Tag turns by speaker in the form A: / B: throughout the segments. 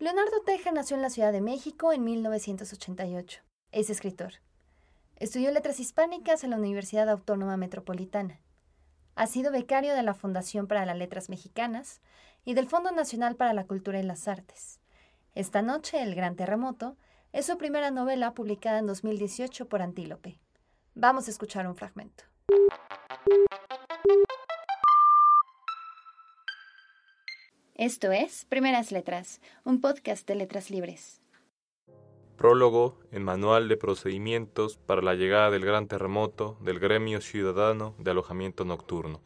A: Leonardo Teja nació en la Ciudad de México en 1988. Es escritor. Estudió letras hispánicas en la Universidad Autónoma Metropolitana. Ha sido becario de la Fundación para las Letras Mexicanas y del Fondo Nacional para la Cultura y las Artes. Esta noche, El Gran Terremoto, es su primera novela publicada en 2018 por Antílope. Vamos a escuchar un fragmento. Esto es Primeras Letras, un podcast de letras libres.
B: Prólogo en Manual de Procedimientos para la llegada del gran terremoto del Gremio Ciudadano de Alojamiento Nocturno.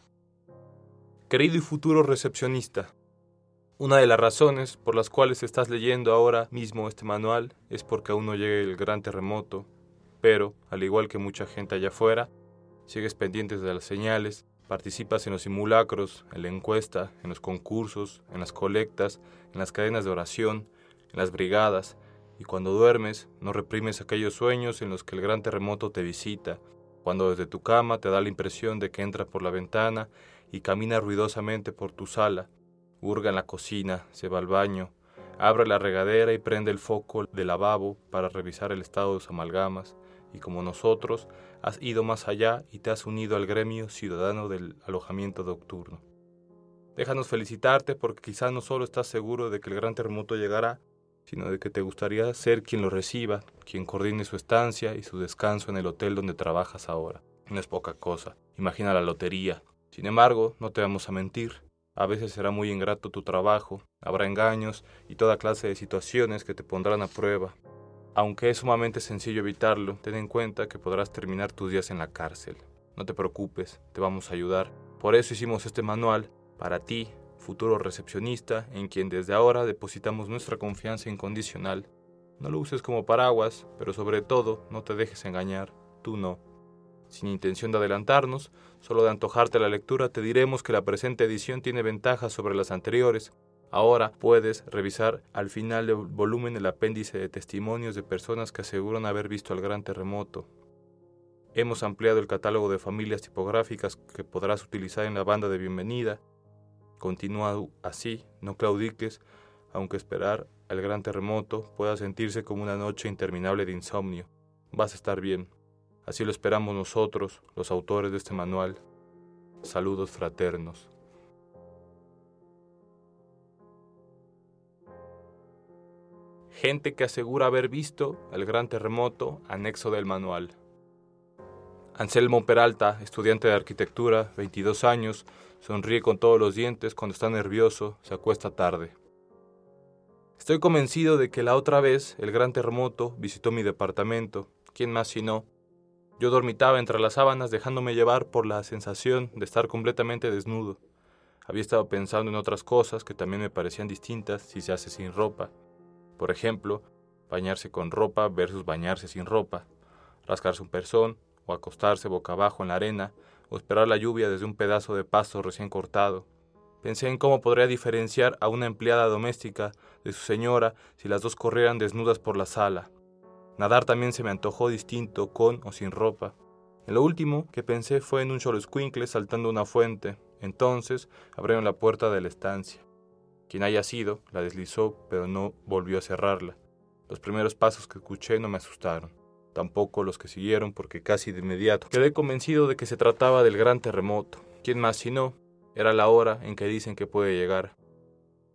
B: Querido y futuro recepcionista, una de las razones por las cuales estás leyendo ahora mismo este manual es porque aún no llegue el gran terremoto, pero, al igual que mucha gente allá afuera, sigues pendientes de las señales, Participas en los simulacros, en la encuesta, en los concursos, en las colectas, en las cadenas de oración, en las brigadas, y cuando duermes no reprimes aquellos sueños en los que el gran terremoto te visita, cuando desde tu cama te da la impresión de que entra por la ventana y camina ruidosamente por tu sala, hurga en la cocina, se va al baño, abre la regadera y prende el foco del lavabo para revisar el estado de sus amalgamas, y como nosotros, has ido más allá y te has unido al gremio ciudadano del alojamiento nocturno. Déjanos felicitarte porque quizás no solo estás seguro de que el gran terremoto llegará, sino de que te gustaría ser quien lo reciba, quien coordine su estancia y su descanso en el hotel donde trabajas ahora. No es poca cosa. Imagina la lotería. Sin embargo, no te vamos a mentir. A veces será muy ingrato tu trabajo, habrá engaños y toda clase de situaciones que te pondrán a prueba. Aunque es sumamente sencillo evitarlo, ten en cuenta que podrás terminar tus días en la cárcel. No te preocupes, te vamos a ayudar. Por eso hicimos este manual para ti, futuro recepcionista, en quien desde ahora depositamos nuestra confianza incondicional. No lo uses como paraguas, pero sobre todo no te dejes engañar, tú no. Sin intención de adelantarnos, solo de antojarte la lectura, te diremos que la presente edición tiene ventajas sobre las anteriores, Ahora puedes revisar al final del volumen el apéndice de testimonios de personas que aseguran haber visto el gran terremoto. Hemos ampliado el catálogo de familias tipográficas que podrás utilizar en la banda de bienvenida. Continúa así, no claudiques, aunque esperar al gran terremoto pueda sentirse como una noche interminable de insomnio. Vas a estar bien. Así lo esperamos nosotros, los autores de este manual. Saludos fraternos. Gente que asegura haber visto el gran terremoto, anexo del manual. Anselmo Peralta, estudiante de arquitectura, 22 años, sonríe con todos los dientes cuando está nervioso, se acuesta tarde. Estoy convencido de que la otra vez el gran terremoto visitó mi departamento. ¿Quién más si no? Yo dormitaba entre las sábanas dejándome llevar por la sensación de estar completamente desnudo. Había estado pensando en otras cosas que también me parecían distintas si se hace sin ropa. Por ejemplo, bañarse con ropa versus bañarse sin ropa, rascarse un pezón o acostarse boca abajo en la arena o esperar la lluvia desde un pedazo de pasto recién cortado. Pensé en cómo podría diferenciar a una empleada doméstica de su señora si las dos corrieran desnudas por la sala. Nadar también se me antojó distinto con o sin ropa. En lo último que pensé fue en un escuincle saltando una fuente. Entonces abrieron la puerta de la estancia. Quien haya sido, la deslizó, pero no volvió a cerrarla. Los primeros pasos que escuché no me asustaron, tampoco los que siguieron porque casi de inmediato quedé convencido de que se trataba del gran terremoto. ¿Quién más si no? Era la hora en que dicen que puede llegar.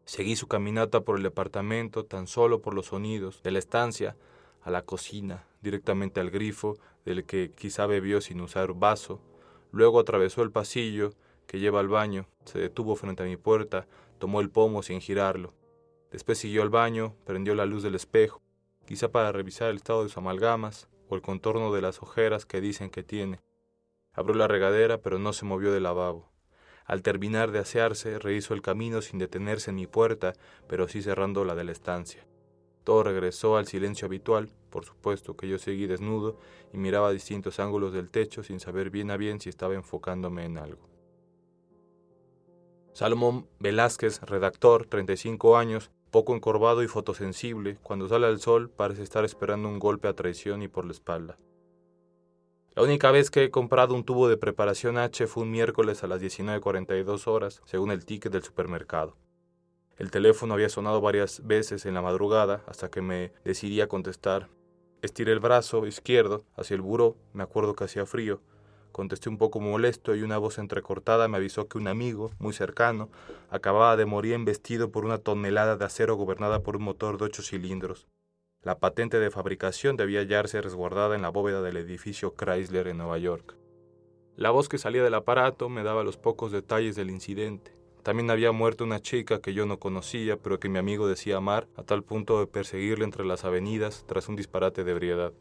B: Seguí su caminata por el departamento tan solo por los sonidos de la estancia a la cocina, directamente al grifo del que quizá bebió sin usar vaso. Luego atravesó el pasillo que lleva al baño, se detuvo frente a mi puerta, tomó el pomo sin girarlo. Después siguió al baño, prendió la luz del espejo, quizá para revisar el estado de sus amalgamas o el contorno de las ojeras que dicen que tiene. Abrió la regadera, pero no se movió del lavabo. Al terminar de asearse, rehizo el camino sin detenerse en mi puerta, pero sí cerrando la de la estancia. Todo regresó al silencio habitual, por supuesto que yo seguí desnudo y miraba distintos ángulos del techo sin saber bien a bien si estaba enfocándome en algo. Salomón Velázquez, redactor, 35 años, poco encorvado y fotosensible, cuando sale al sol parece estar esperando un golpe a traición y por la espalda. La única vez que he comprado un tubo de preparación H fue un miércoles a las 19.42 horas, según el ticket del supermercado. El teléfono había sonado varias veces en la madrugada hasta que me decidí a contestar. Estiré el brazo izquierdo hacia el buró, me acuerdo que hacía frío. Contesté un poco molesto y una voz entrecortada me avisó que un amigo, muy cercano, acababa de morir embestido por una tonelada de acero gobernada por un motor de ocho cilindros. La patente de fabricación debía hallarse resguardada en la bóveda del edificio Chrysler en Nueva York. La voz que salía del aparato me daba los pocos detalles del incidente. También había muerto una chica que yo no conocía, pero que mi amigo decía amar, a tal punto de perseguirle entre las avenidas tras un disparate de ebriedad.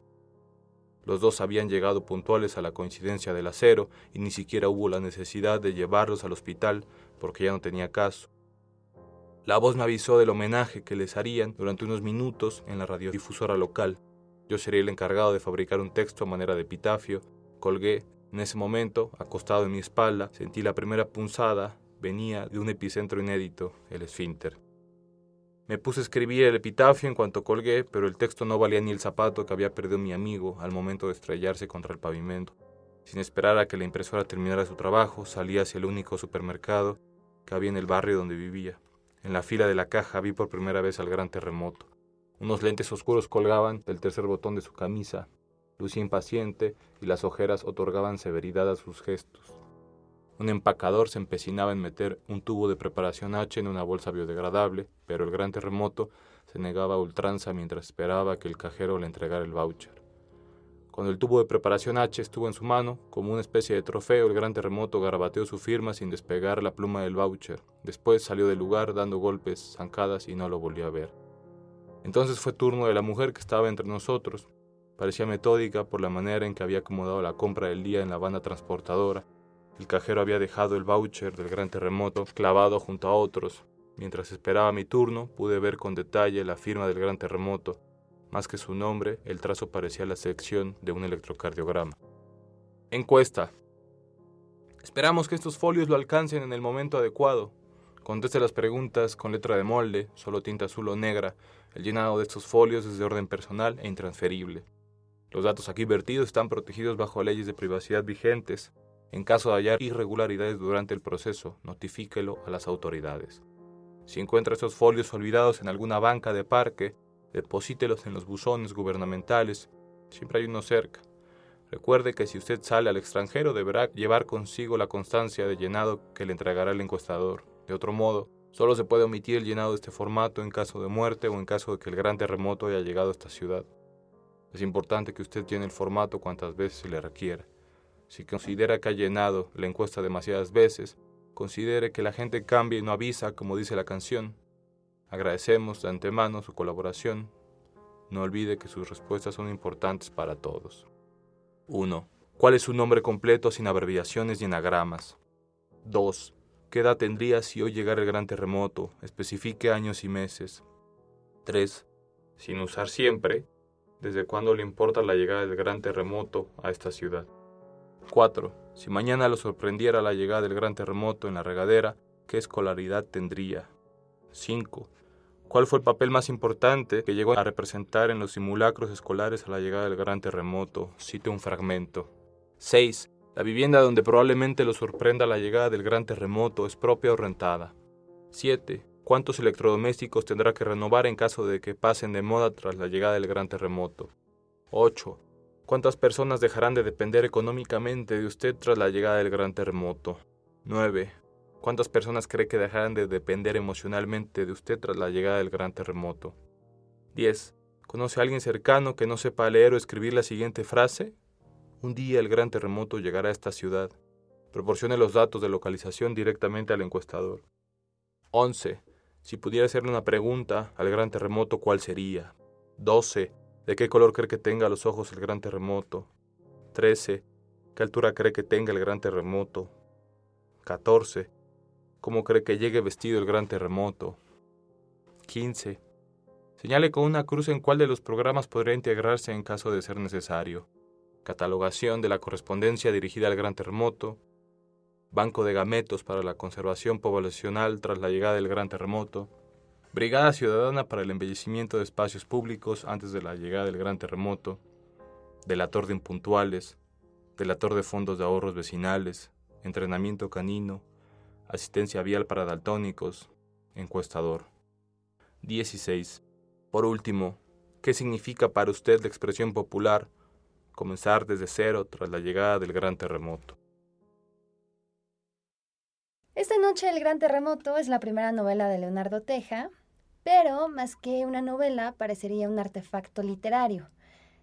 B: Los dos habían llegado puntuales a la coincidencia del acero y ni siquiera hubo la necesidad de llevarlos al hospital porque ya no tenía caso. La voz me avisó del homenaje que les harían durante unos minutos en la radiodifusora local. Yo sería el encargado de fabricar un texto a manera de epitafio. Colgué. En ese momento, acostado en mi espalda, sentí la primera punzada. Venía de un epicentro inédito, el esfínter. Me puse a escribir el epitafio en cuanto colgué, pero el texto no valía ni el zapato que había perdido mi amigo al momento de estrellarse contra el pavimento. Sin esperar a que la impresora terminara su trabajo, salí hacia el único supermercado que había en el barrio donde vivía. En la fila de la caja vi por primera vez al gran terremoto. Unos lentes oscuros colgaban del tercer botón de su camisa. Lucía impaciente y las ojeras otorgaban severidad a sus gestos. Un empacador se empecinaba en meter un tubo de preparación H en una bolsa biodegradable, pero el gran terremoto se negaba a ultranza mientras esperaba que el cajero le entregara el voucher. Cuando el tubo de preparación H estuvo en su mano, como una especie de trofeo, el gran terremoto garabateó su firma sin despegar la pluma del voucher. Después salió del lugar dando golpes, zancadas y no lo volvió a ver. Entonces fue turno de la mujer que estaba entre nosotros. Parecía metódica por la manera en que había acomodado la compra del día en la banda transportadora el cajero había dejado el voucher del gran terremoto clavado junto a otros. Mientras esperaba mi turno, pude ver con detalle la firma del gran terremoto. Más que su nombre, el trazo parecía la sección de un electrocardiograma. Encuesta. Esperamos que estos folios lo alcancen en el momento adecuado. Conteste las preguntas con letra de molde, solo tinta azul o negra. El llenado de estos folios es de orden personal e intransferible. Los datos aquí vertidos están protegidos bajo leyes de privacidad vigentes. En caso de hallar irregularidades durante el proceso, notifíquelo a las autoridades. Si encuentra estos folios olvidados en alguna banca de parque, deposítelos en los buzones gubernamentales. Siempre hay uno cerca. Recuerde que si usted sale al extranjero deberá llevar consigo la constancia de llenado que le entregará el encuestador. De otro modo, solo se puede omitir el llenado de este formato en caso de muerte o en caso de que el gran terremoto haya llegado a esta ciudad. Es importante que usted llene el formato cuantas veces se le requiera. Si considera que ha llenado la encuesta demasiadas veces, considere que la gente cambia y no avisa, como dice la canción. Agradecemos de antemano su colaboración. No olvide que sus respuestas son importantes para todos. 1. ¿Cuál es su nombre completo sin abreviaciones y enagramas? 2. ¿Qué edad tendría si hoy llegara el gran terremoto? Especifique años y meses. 3. Sin usar siempre, ¿desde cuándo le importa la llegada del gran terremoto a esta ciudad? 4. Si mañana lo sorprendiera la llegada del gran terremoto en la regadera, ¿qué escolaridad tendría? 5. ¿Cuál fue el papel más importante que llegó a representar en los simulacros escolares a la llegada del gran terremoto? Cite un fragmento. 6. La vivienda donde probablemente lo sorprenda la llegada del gran terremoto es propia o rentada. 7. ¿Cuántos electrodomésticos tendrá que renovar en caso de que pasen de moda tras la llegada del gran terremoto? 8. ¿Cuántas personas dejarán de depender económicamente de usted tras la llegada del gran terremoto? 9. ¿Cuántas personas cree que dejarán de depender emocionalmente de usted tras la llegada del gran terremoto? 10. ¿Conoce a alguien cercano que no sepa leer o escribir la siguiente frase? Un día el gran terremoto llegará a esta ciudad. Proporcione los datos de localización directamente al encuestador. 11. Si pudiera hacerle una pregunta al gran terremoto, ¿cuál sería? 12. ¿De qué color cree que tenga los ojos el gran terremoto? 13. ¿Qué altura cree que tenga el gran terremoto? 14. ¿Cómo cree que llegue vestido el gran terremoto? 15. Señale con una cruz en cuál de los programas podría integrarse en caso de ser necesario. Catalogación de la correspondencia dirigida al gran terremoto. Banco de gametos para la conservación poblacional tras la llegada del gran terremoto. Brigada Ciudadana para el Embellecimiento de Espacios Públicos antes de la llegada del gran terremoto, delator de impuntuales, delator de fondos de ahorros vecinales, entrenamiento canino, asistencia vial para daltónicos, encuestador. 16. Por último, ¿qué significa para usted la expresión popular comenzar desde cero tras la llegada del gran terremoto?
A: Esta noche El Gran Terremoto es la primera novela de Leonardo Teja, pero más que una novela parecería un artefacto literario,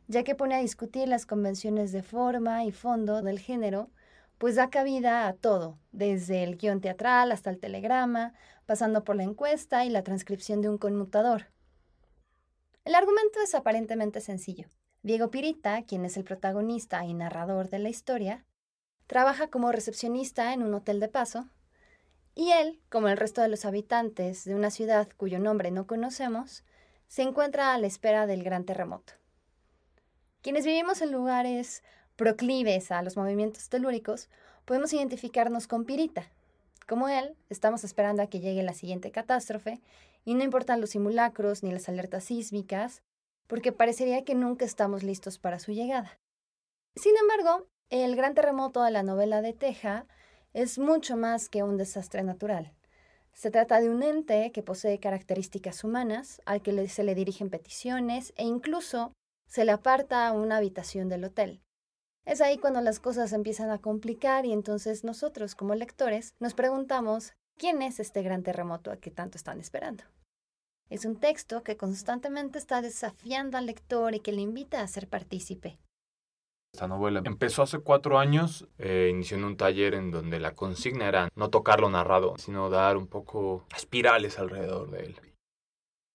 A: ya que pone a discutir las convenciones de forma y fondo del género, pues da cabida a todo, desde el guion teatral hasta el telegrama, pasando por la encuesta y la transcripción de un conmutador. El argumento es aparentemente sencillo. Diego Pirita, quien es el protagonista y narrador de la historia, trabaja como recepcionista en un hotel de paso y él, como el resto de los habitantes de una ciudad cuyo nombre no conocemos, se encuentra a la espera del gran terremoto. Quienes vivimos en lugares proclives a los movimientos telúricos, podemos identificarnos con Pirita. Como él, estamos esperando a que llegue la siguiente catástrofe, y no importan los simulacros ni las alertas sísmicas, porque parecería que nunca estamos listos para su llegada. Sin embargo, el gran terremoto de la novela de Teja es mucho más que un desastre natural. Se trata de un ente que posee características humanas, al que se le dirigen peticiones e incluso se le aparta una habitación del hotel. Es ahí cuando las cosas empiezan a complicar y entonces nosotros como lectores nos preguntamos quién es este gran terremoto a que tanto están esperando. Es un texto que constantemente está desafiando al lector y que le invita a ser partícipe.
B: Esta novela empezó hace cuatro años, eh, inició en un taller en donde la consigna era no tocar lo narrado, sino dar un poco espirales alrededor de él.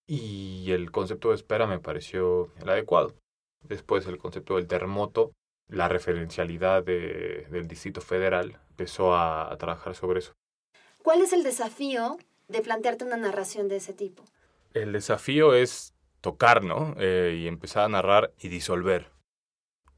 B: Y el concepto de espera me pareció el adecuado. Después el concepto del terremoto, la referencialidad del Distrito Federal, empezó a, trabajar sobre eso.
A: ¿Cuál es el desafío de plantearte una narración de ese tipo?
B: El desafío es tocar, ¿no? Eh, y empezar a narrar y disolver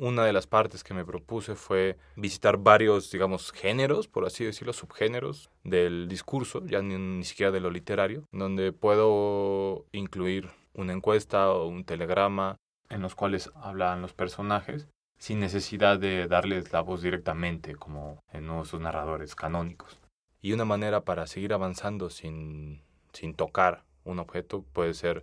B: una de las partes que me propuse fue visitar varios, digamos, géneros, por así decirlo, subgéneros del discurso, ya ni, siquiera de lo literario, donde puedo incluir una encuesta o un telegrama en los cuales hablan los personajes sin necesidad de darles la voz directamente como en nuestros narradores canónicos. Y una manera para seguir avanzando sin, sin tocar un objeto puede ser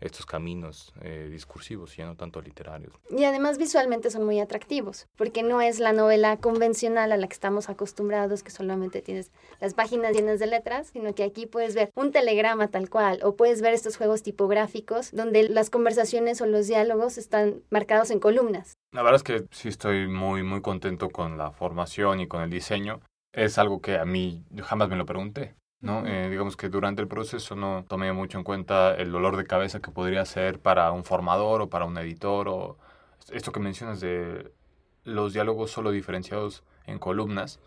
B: estos caminos eh, discursivos, ya no tanto literarios.
A: Y además visualmente son muy atractivos, porque no es la novela convencional a la que estamos acostumbrados, que solamente tienes las páginas llenas de letras, sino que aquí puedes ver un telegrama tal cual, o puedes ver estos juegos tipográficos donde las conversaciones o los diálogos están marcados en columnas.
B: La verdad es que sí estoy muy, muy contento con la formación y con el diseño. Es algo que a mí jamás me lo pregunté. ¿No? Eh, digamos que durante el proceso no tomé mucho en cuenta el dolor de cabeza que podría ser para un formador o para un editor o esto que mencionas de los diálogos solo diferenciados en columnas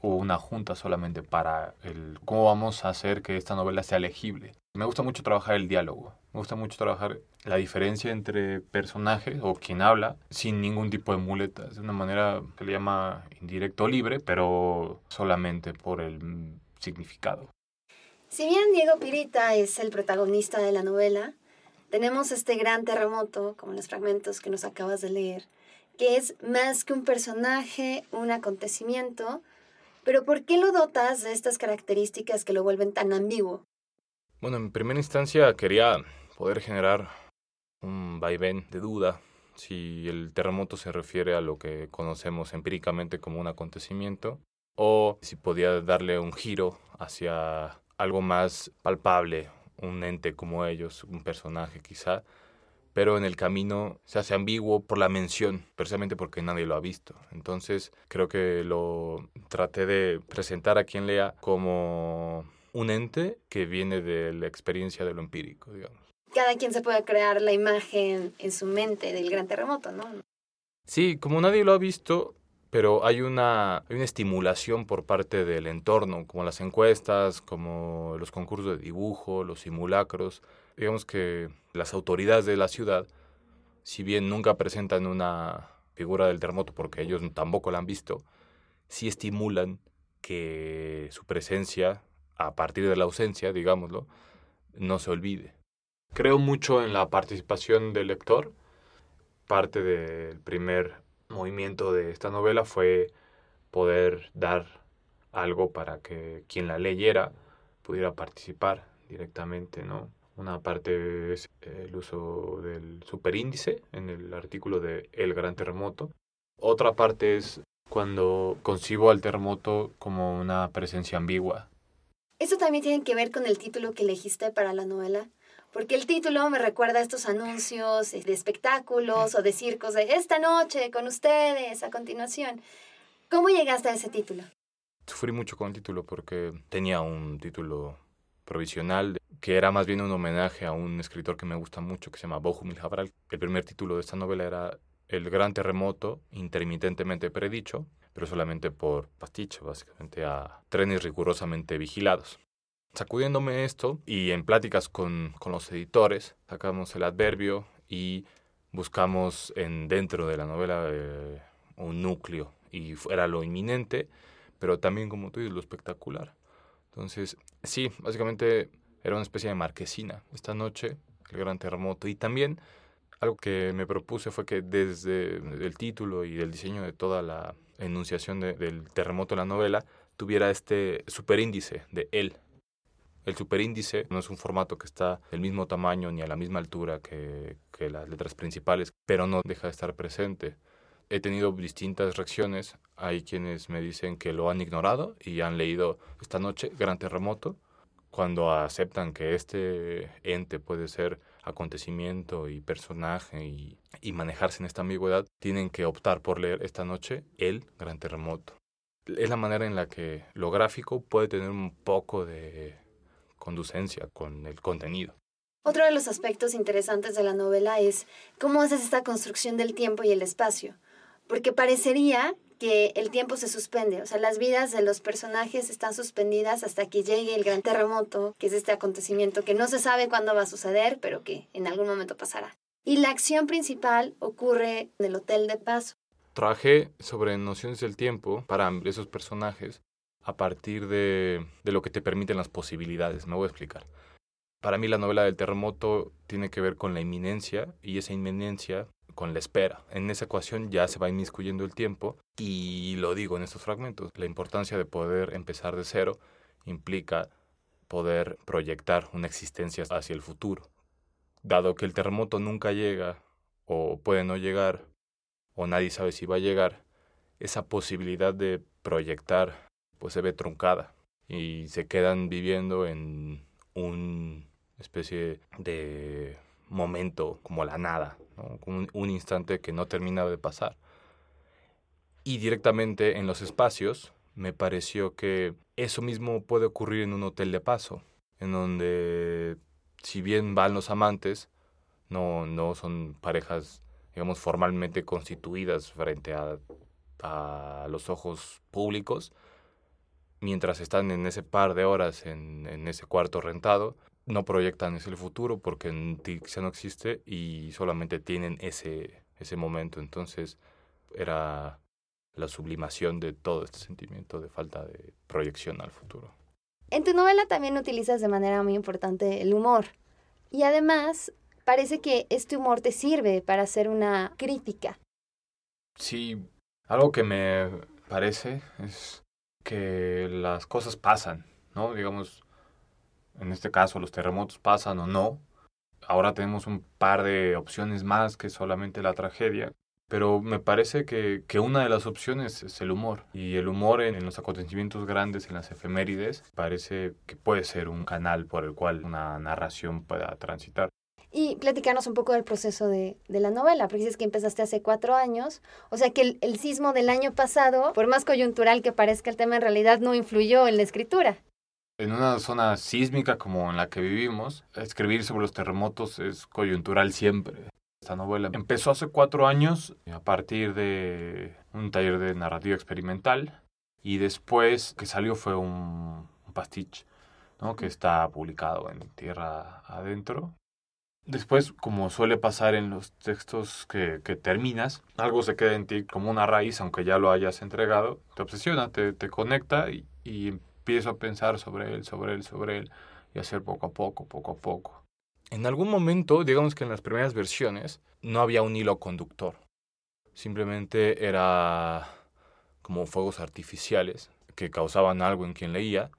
B: o una junta solamente para el cómo vamos a hacer que esta novela sea legible. Me gusta mucho trabajar el diálogo, me gusta mucho trabajar la diferencia entre personajes o quien habla sin ningún tipo de muletas, de una manera que le llama indirecto libre, pero solamente por el significado.
A: Si bien Diego Pirita es el protagonista de la novela, tenemos este gran terremoto, como los fragmentos que nos acabas de leer, que es más que un personaje, un acontecimiento, pero ¿por qué lo dotas de estas características que lo vuelven tan ambiguo?
B: Bueno, en primera instancia quería poder generar un vaivén de duda si el terremoto se refiere a lo que conocemos empíricamente como un acontecimiento o si podía darle un giro hacia algo más palpable, un ente como ellos, un personaje quizá, pero en el camino se hace ambiguo por la mención, precisamente porque nadie lo ha visto. Entonces creo que lo traté de presentar a quien lea como un ente que viene de la experiencia de lo empírico, digamos.
A: Cada quien se puede crear la imagen en su mente del gran terremoto, ¿no?
B: Sí, como nadie lo ha visto, pero hay una, una estimulación por parte del entorno, como las encuestas, como los concursos de dibujo, los simulacros. Digamos que las autoridades de la ciudad, si bien nunca presentan una figura del terremoto porque ellos tampoco la han visto, sí estimulan que su presencia, a partir de la ausencia, digámoslo, no se olvide. Creo mucho en la participación del lector. Parte del primer movimiento de esta novela fue poder dar algo para que quien la leyera pudiera participar directamente, ¿no? Una parte es el uso del superíndice en el artículo de El Gran Terremoto. Otra parte es cuando concibo al terremoto como una presencia ambigua.
A: Eso también tiene que ver con el título que elegiste para la novela, porque el título me recuerda a estos anuncios de espectáculos o de circos de esta noche con ustedes a continuación. ¿Cómo llegaste a ese título?
B: Sufrí mucho con el título porque tenía un título provisional que era más bien un homenaje a un escritor que me gusta mucho que se llama Bohumil Jabral. El primer título de esta novela era El gran terremoto intermitentemente predicho, pero solamente por pastiche, básicamente a trenes rigurosamente vigilados. Sacudiéndome esto y en pláticas con, con los editores, sacamos el adverbio y buscamos en dentro de la novela eh, un núcleo y era lo inminente, pero también como tú dices, lo espectacular. Entonces, sí, básicamente era una especie de marquesina. Esta noche, el gran terremoto. Y también algo que me propuse fue que desde el título y el diseño de toda la enunciación del terremoto de la novela, tuviera este superíndice de él. El superíndice no es un formato que está del mismo tamaño ni a la misma altura que, las letras principales, pero no deja de estar presente. He tenido distintas reacciones. Hay quienes me dicen que lo han ignorado y han leído esta noche Gran Terremoto, cuando aceptan que este ente puede ser acontecimiento y personaje y, manejarse en esta ambigüedad, tienen que optar por leer esta noche El Gran Terremoto. Es la manera en la que lo gráfico puede tener un poco de conducencia con el contenido.
A: Otro de los aspectos interesantes de la novela es cómo haces esta construcción del tiempo y el espacio, porque parecería que el tiempo se suspende, o sea, las vidas de los personajes están suspendidas hasta que llegue el gran terremoto, que es este acontecimiento que no se sabe cuándo va a suceder, pero que en algún momento pasará. Y la acción principal ocurre en el Hotel de Paso.
B: Trabajé sobre nociones del tiempo para esos personajes a partir de, de lo que te permiten las posibilidades. Me voy a explicar. Para mí la novela del terremoto tiene que ver con la inminencia y esa inminencia con la espera. En esa ecuación ya se va inmiscuyendo el tiempo y lo digo en estos fragmentos. La importancia de poder empezar de cero implica poder proyectar una existencia hacia el futuro. Dado que el terremoto nunca llega o puede no llegar o nadie sabe si va a llegar, esa posibilidad de proyectar pues se ve truncada y se quedan viviendo en una especie de momento como la nada, un, un instante que no termina de pasar. Y directamente en los espacios me pareció que eso mismo puede ocurrir en un hotel de paso, en donde si bien van los amantes, no, no son parejas, digamos, formalmente constituidas frente a, a los ojos públicos, mientras están en ese par de horas en, en ese cuarto rentado, no proyectan ese futuro porque en ya no existe y solamente tienen ese, ese momento. Entonces era la sublimación de todo este sentimiento de falta de proyección al futuro.
A: En tu novela también utilizas de manera muy importante el humor. Y además, parece que este humor te sirve para hacer una crítica.
B: Sí, algo que me parece es que las cosas pasan, ¿no? Digamos, en este caso los terremotos pasan o no. Ahora tenemos un par de opciones más que solamente la tragedia. Pero me parece que, que una de las opciones es el humor. Y el humor en, en, los acontecimientos grandes, en las efemérides, parece que puede ser un canal por el cual una narración pueda transitar.
A: Y platicarnos un poco del proceso de, de, la novela, porque dices que empezaste hace cuatro años, o sea que el, el sismo del año pasado, por más coyuntural que parezca el tema, en realidad no influyó en la escritura
B: en una zona sísmica como en la que vivimos, escribir sobre los terremotos es coyuntural siempre. Esta novela empezó hace cuatro años a partir de un taller de narrativa experimental y después que salió fue un, un pastiche ¿no? que está publicado en Tierra Adentro. Después, como suele pasar en los textos que, terminas, algo se queda en ti como una raíz, aunque ya lo hayas entregado, te obsesiona, te, te conecta y, y empiezo a pensar sobre él, sobre él, sobre él y hacer poco a poco, poco a poco. En algún momento, digamos que en las primeras versiones, no había un hilo conductor. Simplemente era como fuegos artificiales que causaban algo en quien leía,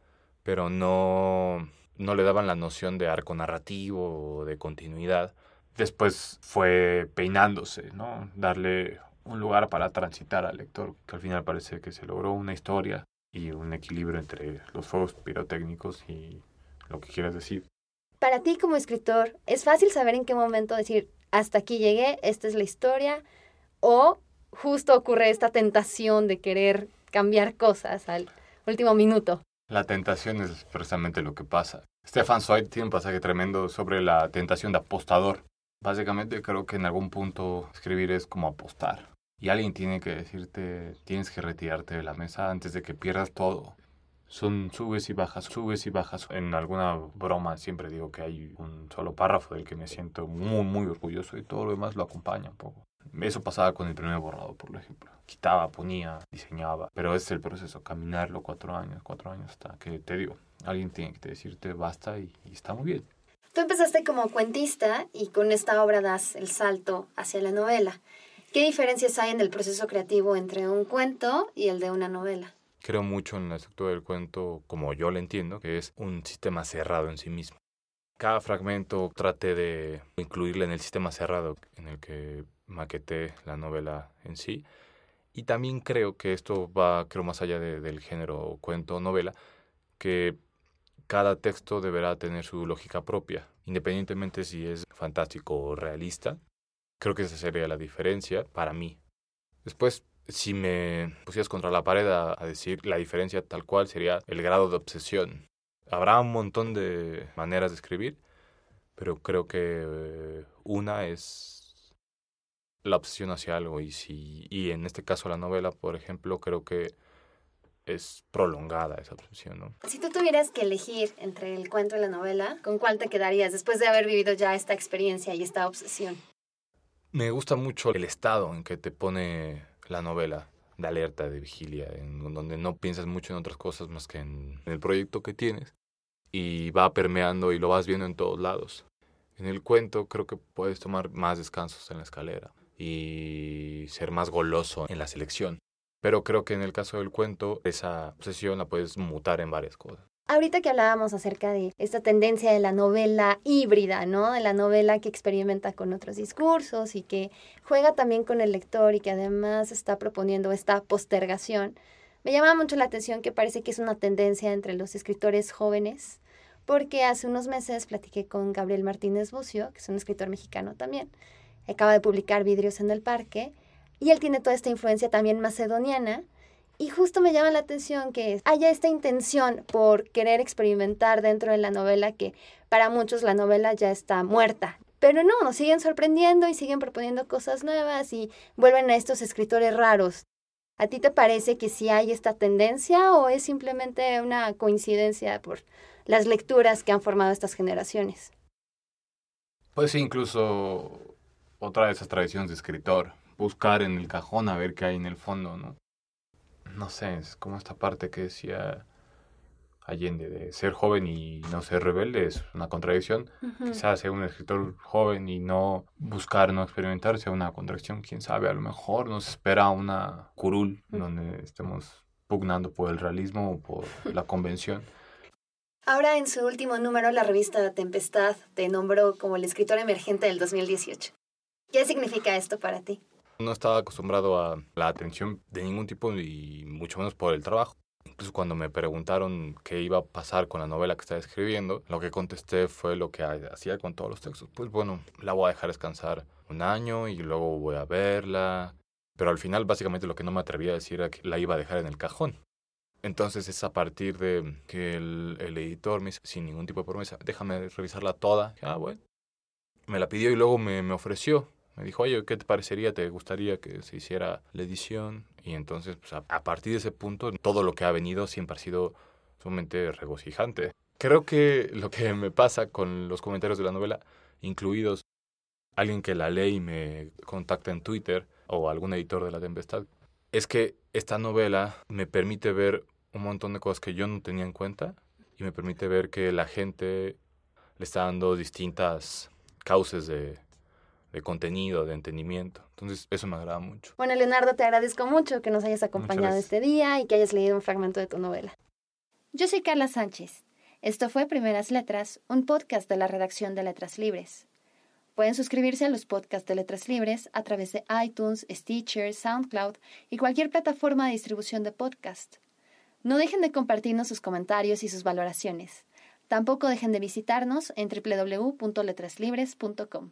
B: pero no, no le daban la noción de arco narrativo o de continuidad. Después fue peinándose, ¿no? Darle un lugar para transitar al lector, que al final parece que se logró una historia y un equilibrio entre los fuegos pirotécnicos y lo que quieras decir.
A: Para ti como escritor, ¿es fácil saber en qué momento decir, hasta aquí llegué, esta es la historia? ¿O justo ocurre esta tentación de querer cambiar cosas al último minuto?
B: La tentación es precisamente lo que pasa. Stefan Zweig tiene un pasaje tremendo sobre la tentación de apostador. Básicamente creo que en algún punto escribir es como apostar. Y alguien tiene que decirte, tienes que retirarte de la mesa antes de que pierdas todo. Son subes y bajas, subes y bajas. En alguna broma siempre digo que hay un solo párrafo del que me siento muy, muy orgulloso y todo lo demás lo acompaña un poco. Eso pasaba con el primer borrado, por ejemplo. Quitaba, ponía, diseñaba. Pero es el proceso, caminarlo cuatro años, cuatro años hasta que te digo, alguien tiene que decirte basta y, y está muy bien.
A: Tú empezaste como cuentista y con esta obra das el salto hacia la novela. ¿Qué diferencias hay en el proceso creativo entre un cuento y el de una novela?
B: Creo mucho en la estructura del cuento, como yo lo entiendo, que es un sistema cerrado en sí mismo. Cada fragmento trate de incluirle en el sistema cerrado en el que maqueté la novela en sí. Y también creo que esto va, creo, más allá del género cuento o novela, que cada texto deberá tener su lógica propia, independientemente si es fantástico o realista. Creo que esa sería la diferencia para mí. Después, si me pusieras contra la pared a, decir la diferencia tal cual, sería el grado de obsesión. Habrá un montón de maneras de escribir, pero creo que eh, una es la obsesión hacia algo y si y en este caso la novela, por ejemplo, creo que es prolongada esa obsesión, ¿no?
A: Si tú tuvieras que elegir entre el cuento y la novela, ¿con cuál te quedarías después de haber vivido ya esta experiencia y esta obsesión?
B: Me gusta mucho el estado en que te pone la novela de alerta, de vigilia, en donde no piensas mucho en otras cosas más que en, el proyecto que tienes y va permeando y lo vas viendo en todos lados. En el cuento creo que puedes tomar más descansos en la escalera y ser más goloso en la selección. Pero creo que en el caso del cuento, esa obsesión la puedes mutar en varias cosas.
A: Ahorita que hablábamos acerca de esta tendencia de la novela híbrida, ¿no? De la novela que experimenta con otros discursos y que juega también con el lector y que además está proponiendo esta postergación. Me llama mucho la atención que parece que es una tendencia entre los escritores jóvenes, porque hace unos meses platiqué con Gabriel Martínez Bucio, que es un escritor mexicano también. Acaba de publicar Vidrios en el Parque y él tiene toda esta influencia también macedoniana y justo me llama la atención que haya esta intención por querer experimentar dentro de la novela que para muchos la novela ya está muerta. Pero no, nos siguen sorprendiendo y siguen proponiendo cosas nuevas y vuelven a estos escritores raros. ¿A ti te parece que sí hay esta tendencia o es simplemente una coincidencia por las lecturas que han formado estas generaciones?
B: Pues incluso otra de esas tradiciones de escritor, buscar en el cajón a ver qué hay en el fondo, ¿no? no sé, es como esta parte que decía Allende de ser joven y no ser rebelde es una contradicción. Quizás ser un escritor joven y no buscar, no experimentar sea una contradicción. Quién sabe, a lo mejor nos espera una curul donde estemos pugnando por el realismo o por la convención.
A: Ahora, en su último número, la revista Tempestad te nombró como el escritor emergente del 2018. ¿Qué significa esto para ti?
B: No estaba acostumbrado a la atención de ningún tipo y mucho menos por el trabajo. Incluso cuando me preguntaron qué iba a pasar con la novela que estaba escribiendo, lo que contesté fue lo que hacía con todos los textos. Pues bueno, la voy a dejar descansar un año y luego voy a verla. Pero al final básicamente lo que no me atrevía a decir era que la iba a dejar en el cajón. Entonces es a partir de que el, editor me dice, sin ningún tipo de promesa, déjame revisarla toda. Ah, bueno. Me la pidió y luego me, me ofreció me dijo, oye, ¿qué te parecería? ¿Te gustaría que se hiciera la edición? Y entonces, pues, a, partir de ese punto, todo lo que ha venido siempre ha sido sumamente regocijante. Creo que lo que me pasa con los comentarios de la novela, incluidos alguien que la lee y me contacta en Twitter o algún editor de La Tempestad, es que esta novela me permite ver un montón de cosas que yo no tenía en cuenta y me permite ver que la gente le está dando distintas cauces de, de contenido, de entendimiento. Entonces, eso me agrada mucho.
A: Bueno, Leonardo, te agradezco mucho que nos hayas acompañado este día y que hayas leído un fragmento de tu novela. Yo soy Carla Sánchez Esto fue Primeras Letras, un podcast de la redacción de Letras Libres. Pueden suscribirse a los podcasts de Letras Libres a través de iTunes, Stitcher, SoundCloud y cualquier plataforma de distribución de podcast. No dejen de compartirnos sus comentarios y sus valoraciones. Tampoco dejen de visitarnos en www.letraslibres.com.